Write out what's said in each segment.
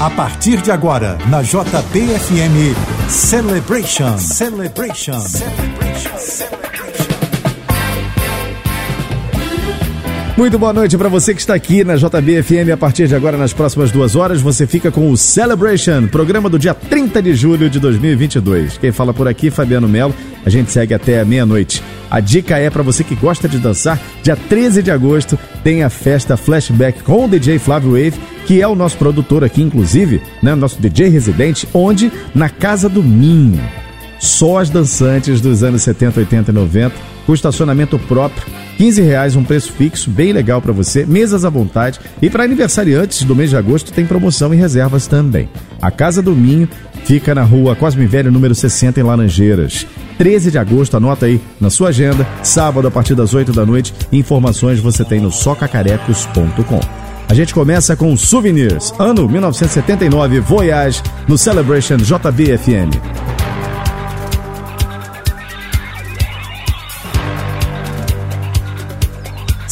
A partir de agora, na JBFM Celebration. Celebration. Celebration. Muito boa noite para você que está aqui na JBFM. A partir de agora, nas próximas duas horas, você fica com o Celebration, programa do dia 30 de julho de 2022. Quem fala por aqui, Fabiano Melo. A gente segue até meia-noite. A dica é para você que gosta de dançar, dia 13 de agosto tem a festa Flashback com o DJ Flávio Wave, que é o nosso produtor aqui, inclusive, né, nosso DJ residente, onde na Casa do Minho. Só as dançantes dos anos 70, 80 e 90, com estacionamento próprio, 15 reais, um preço fixo, bem legal para você, mesas à vontade. E para aniversariantes do mês de agosto tem promoção e reservas também. A Casa do Minho fica na rua Cosme Velho, número 60, em Laranjeiras. 13 de agosto, anota aí na sua agenda, sábado a partir das 8 da noite. Informações você tem no socacarecos.com. A gente começa com Souvenirs, ano 1979, Voyage, no Celebration JBFM.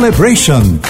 Celebration.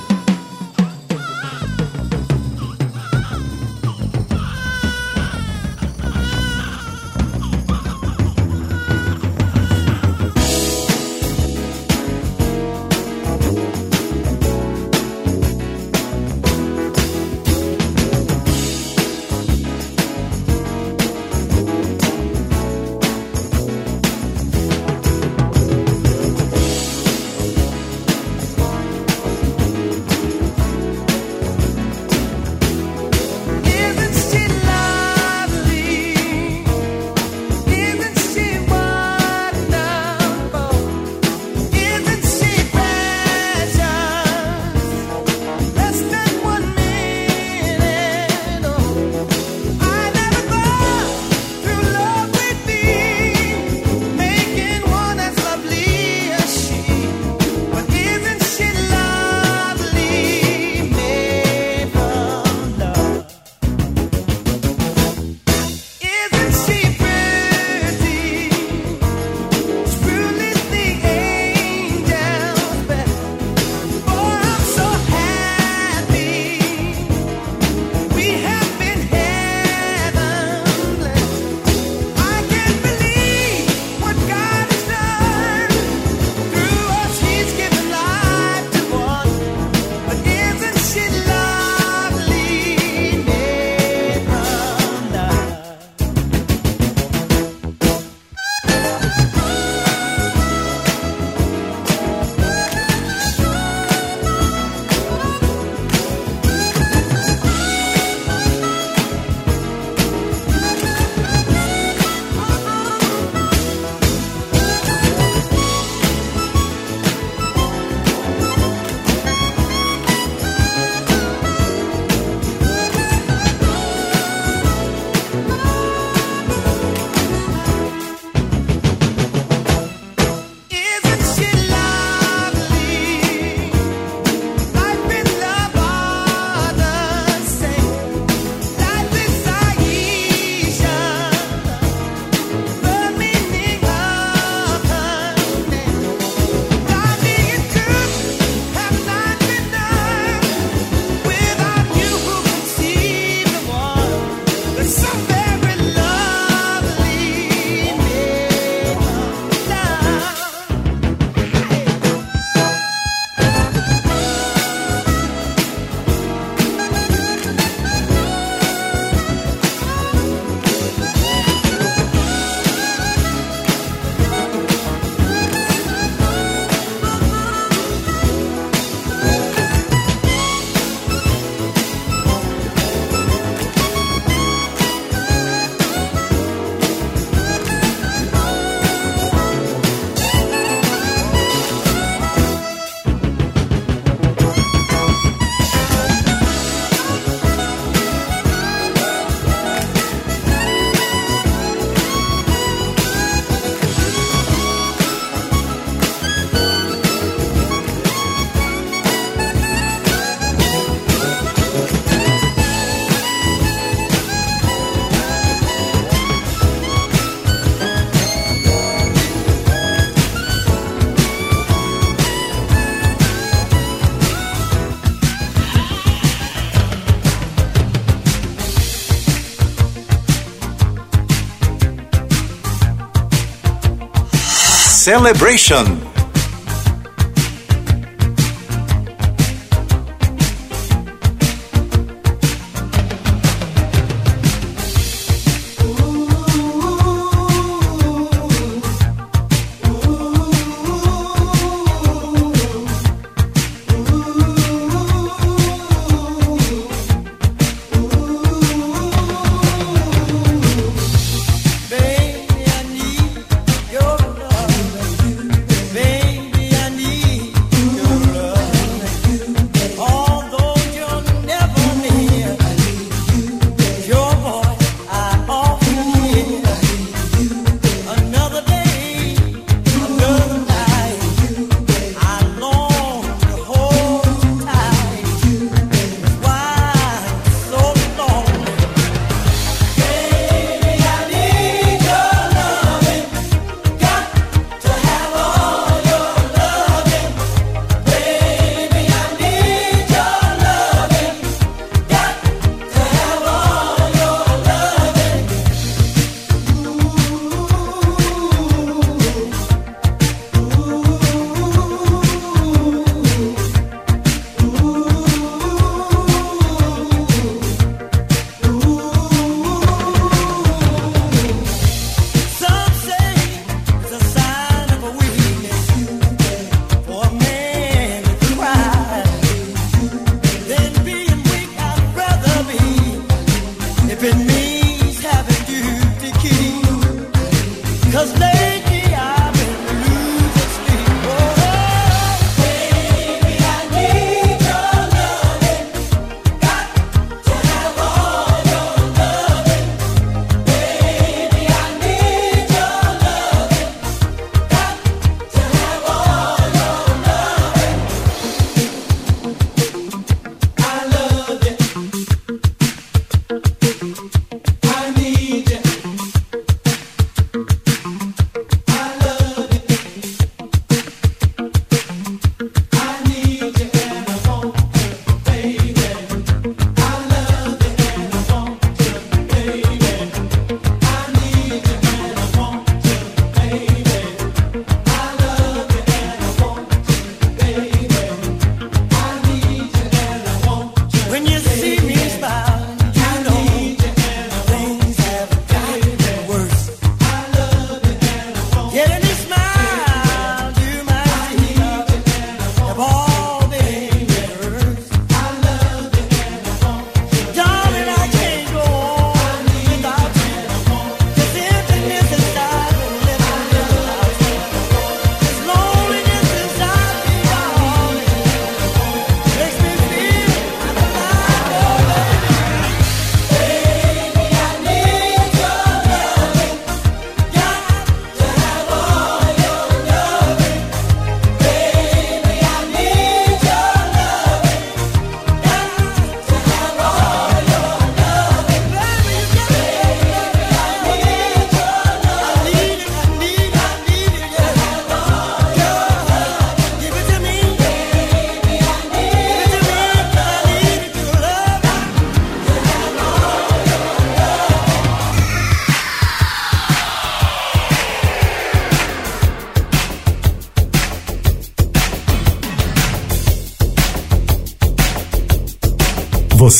Celebration.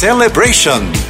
Celebration.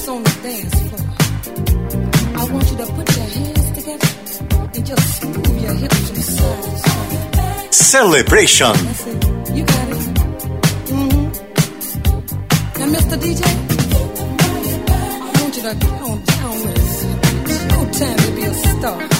that's on the dance floor. I want you to put your hands together and just move your hips to the side. Celebration. You got it. Mm-hmm. Now, Mr. DJ, I want you to down with. No time to be a star.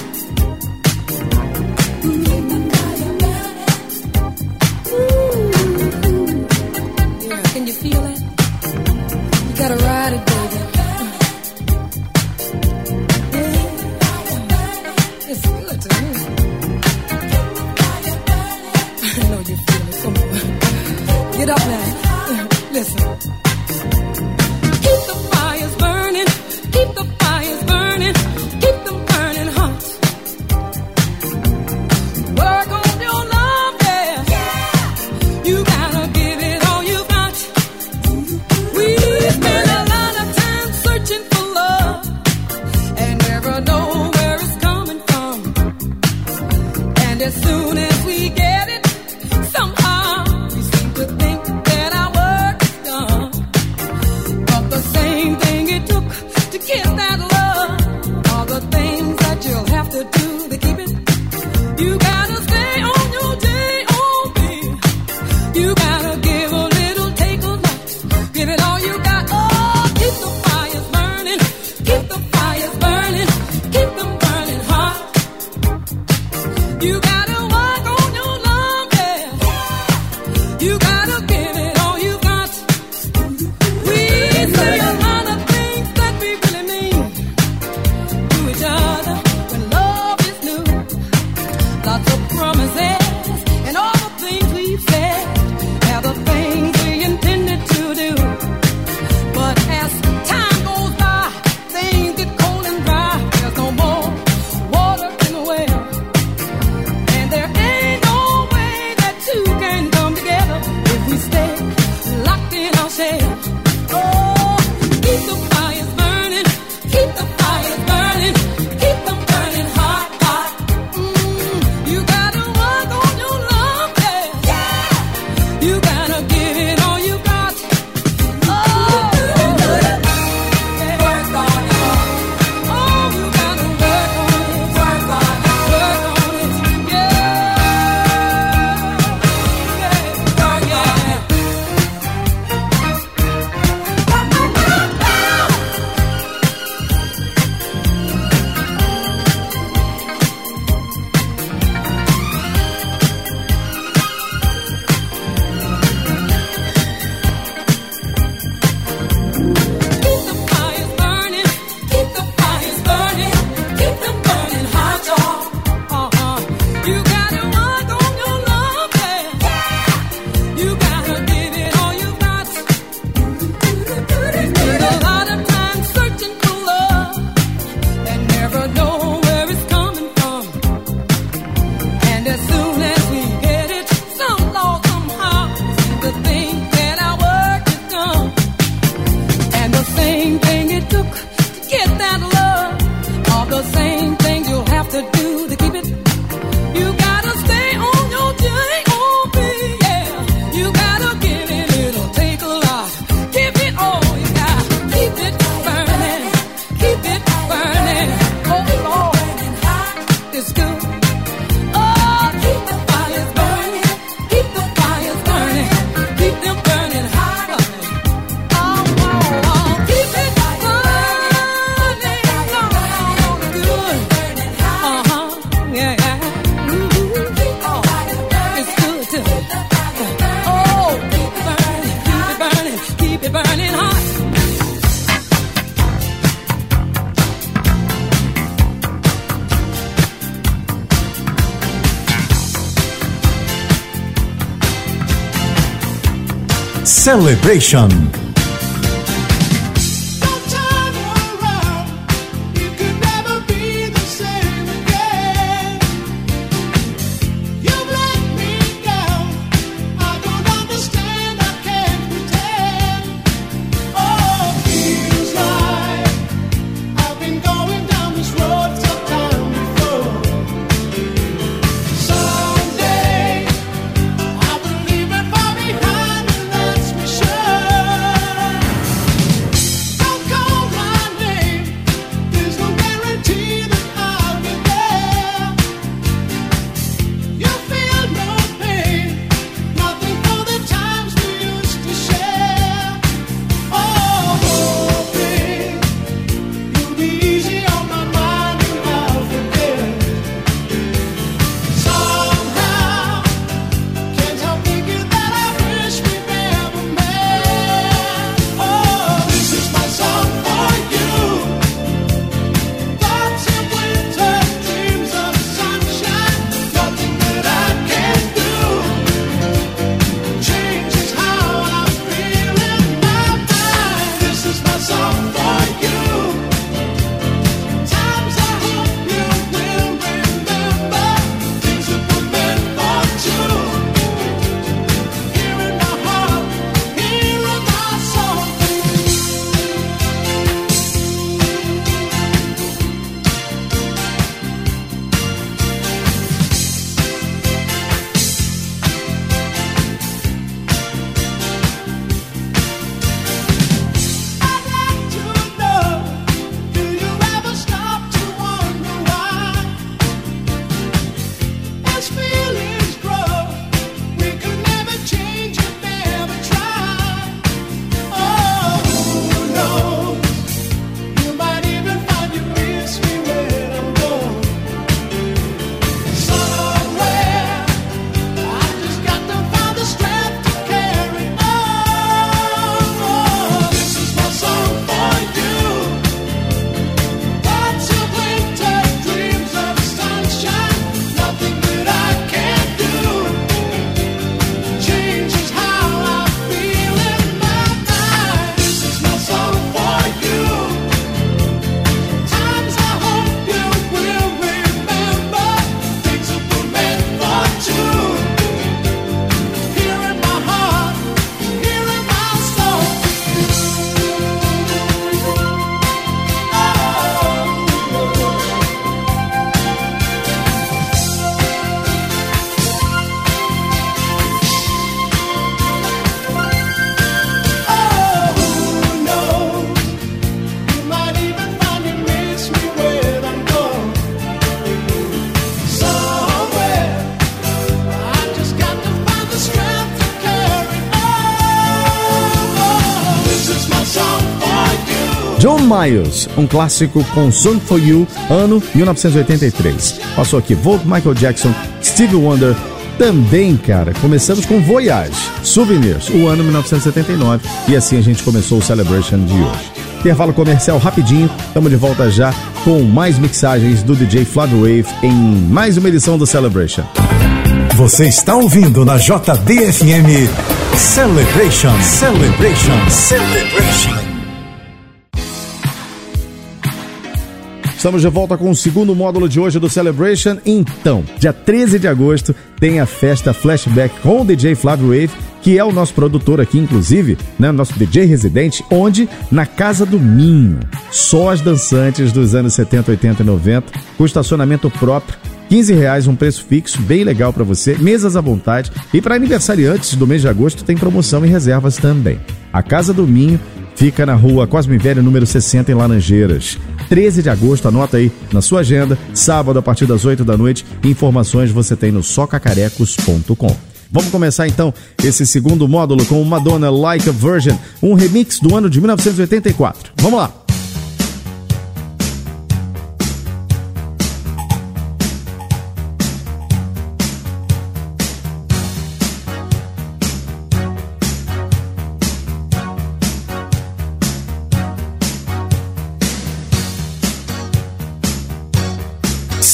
celebration. John Miles, um clássico com Song for You, ano 1983. Passou aqui Volt, Michael Jackson, Stevie Wonder. Também, cara, começamos com Voyage, Souvenirs, o ano 1979. E assim a gente começou o Celebration de hoje. Intervalo comercial rapidinho, estamos de volta já com mais mixagens do DJ Flávio Wave em mais uma edição do Celebration. Você está ouvindo na JBFM Celebration, Celebration, Celebration. Estamos de volta com o segundo módulo de hoje do Celebration. Então, dia 13 de agosto tem a festa Flashback com o DJ Flávio Wave, que é o nosso produtor aqui, inclusive, né? Nosso DJ residente, onde? Na Casa do Minho. Só as dançantes dos anos 70, 80 e 90, com estacionamento próprio. 15 reais, um preço fixo, bem legal para você, mesas à vontade. E para aniversariantes do mês de agosto tem promoção e reservas também. A Casa do Minho fica na rua Cosme Velho, número 60, em Laranjeiras. 13 de agosto, anota aí na sua agenda, sábado a partir das 8 da noite. Informações você tem no socacarecos.com. Vamos começar então esse segundo módulo com Madonna Like a Virgin, um remix do ano de 1984. Vamos lá!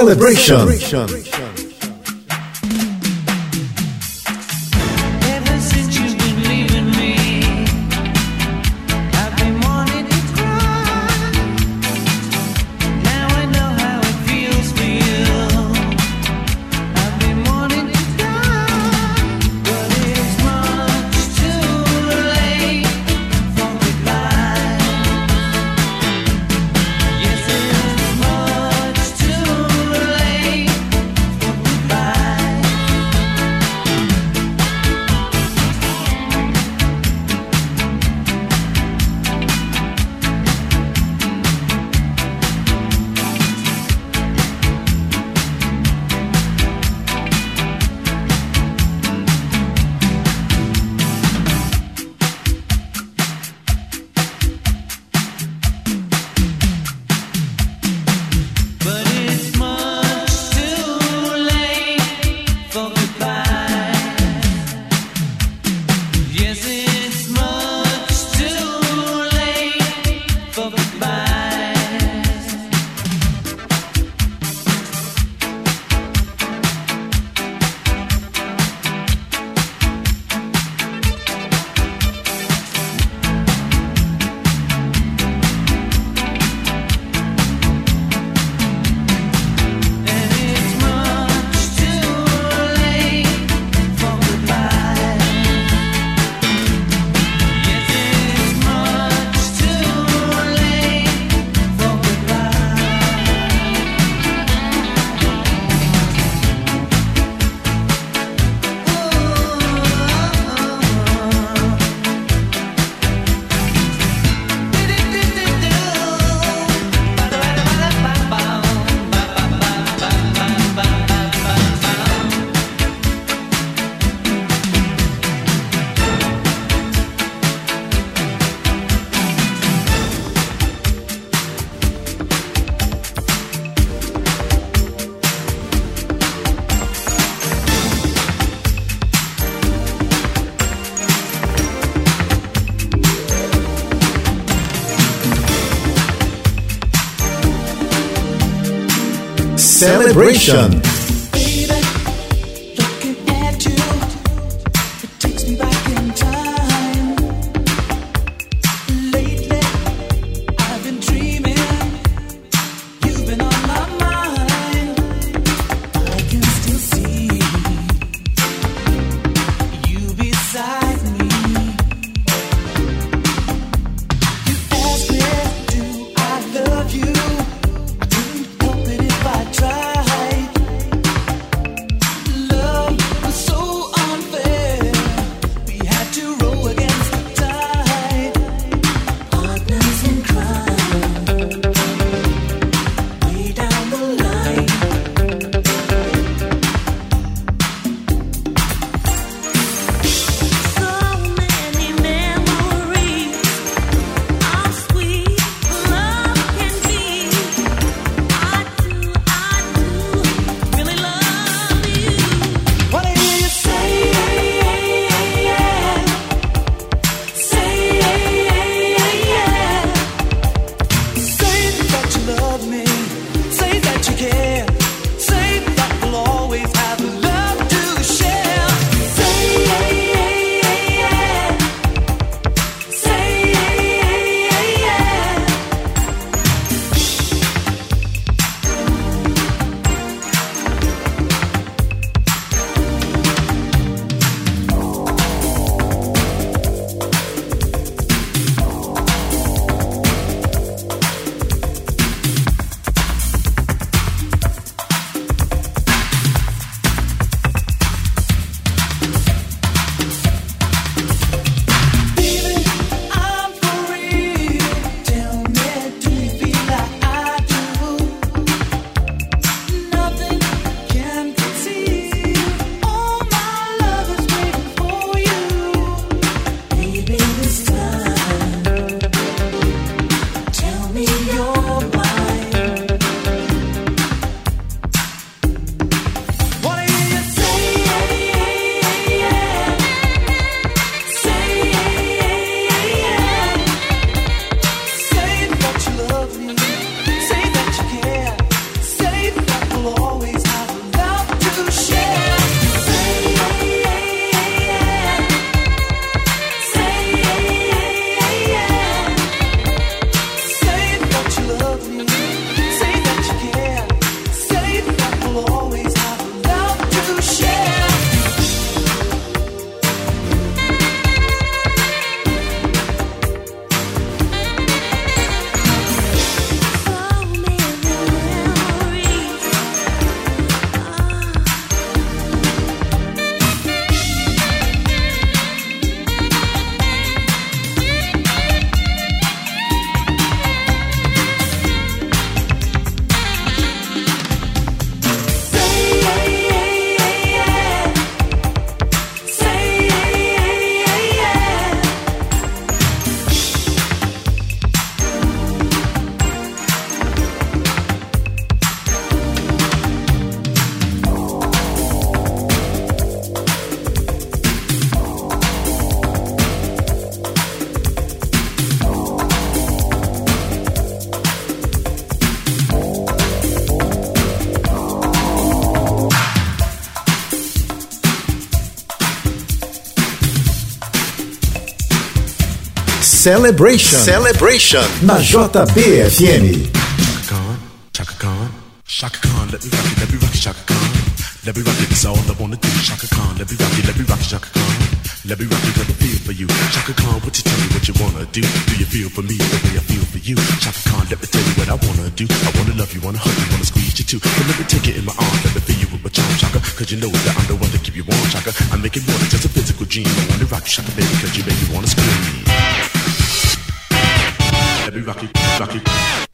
Celebration. Ever Celebration. Celebration. Celebration. Na JBFM. Chaka Khan, Chaka Khan, let me rock it, let me rock it, Chaka Khan. Let me rock it, that's all I wanna do. Chaka Khan, let me rock it, let me rock it, Chaka Khan. Let me rock it, let me feel for you. Chaka Khan, what you tell me what you wanna do? Do you feel for me the way I feel for you? Chaka Khan, let me tell you what I wanna do. I wanna love you, wanna hug you, wanna squeeze you too. But let me take it in my arms, let me feel you with my charm, Chaka. Cause you know that I'm the one to keep you warm, Chaka. I make it more than just a physical dream. I wanna rock you, Chaka, baby, cause you make me wanna scream. T'as vu.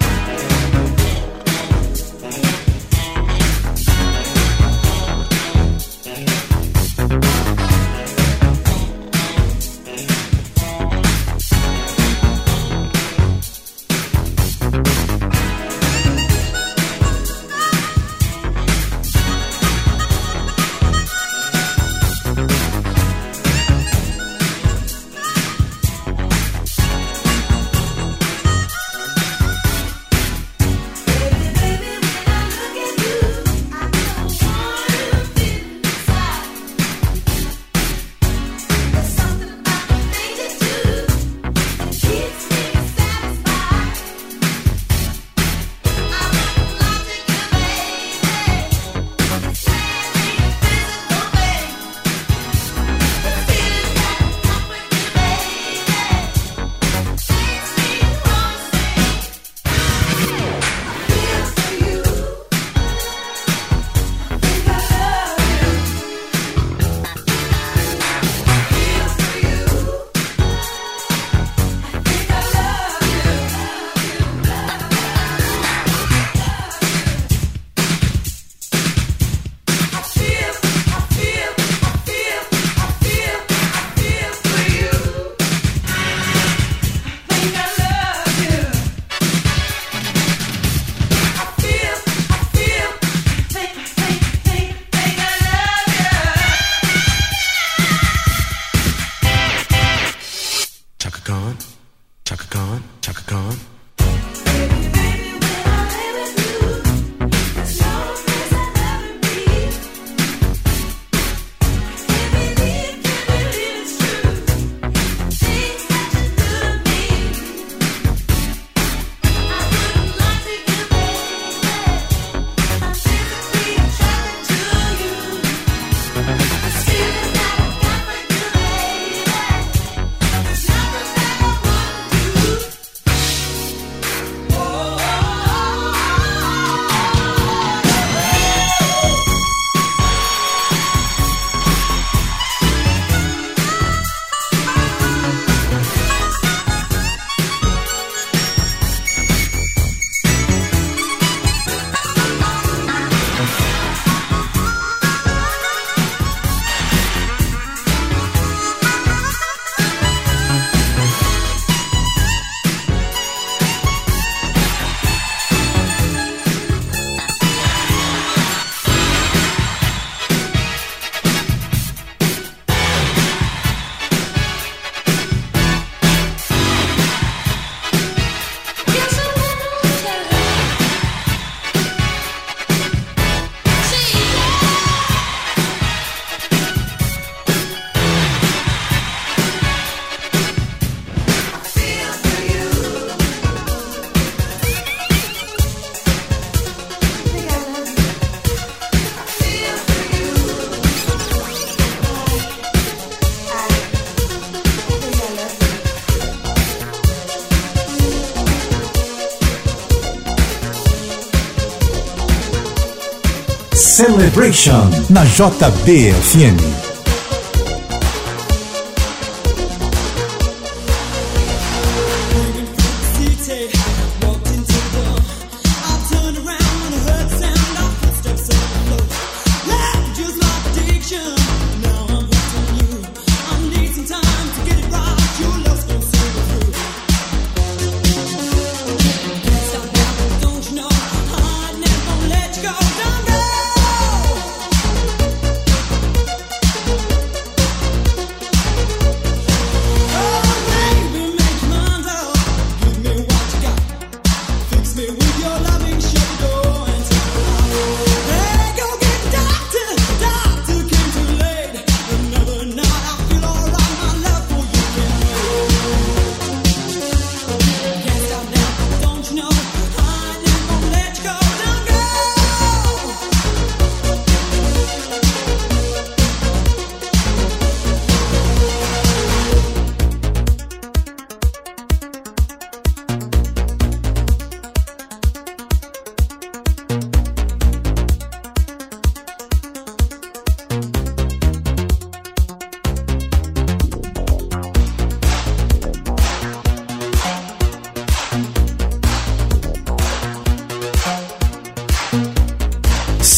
Na JBFM.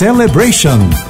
Celebration.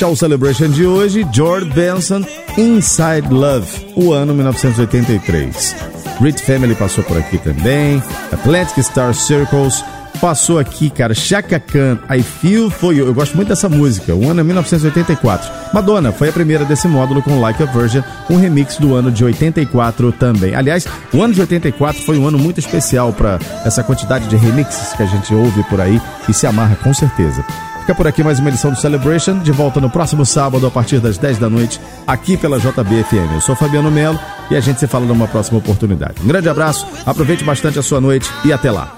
Fechar o Celebration de hoje, George Benson, Inside Love, o ano 1983. Rit Family passou por aqui também, Atlantic Star Circles passou aqui, cara, Chaka Khan, I Feel For You, eu gosto muito dessa música, o ano é 1984. Madonna foi a primeira desse módulo com Like a Virgin, um remix do ano de 84 também. Aliás, o ano de 84 foi um ano muito especial para essa quantidade de remixes que a gente ouve por aí e se amarra com certeza. Fica por aqui mais uma edição do Celebration, de volta no próximo sábado a partir das 10 da noite, aqui pela JBFM. Eu sou Fabiano Melo e a gente se fala numa próxima oportunidade. Um grande abraço, aproveite bastante a sua noite e até lá.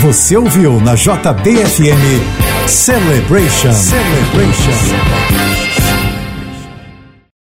Você ouviu na JBFM Celebration. Celebration.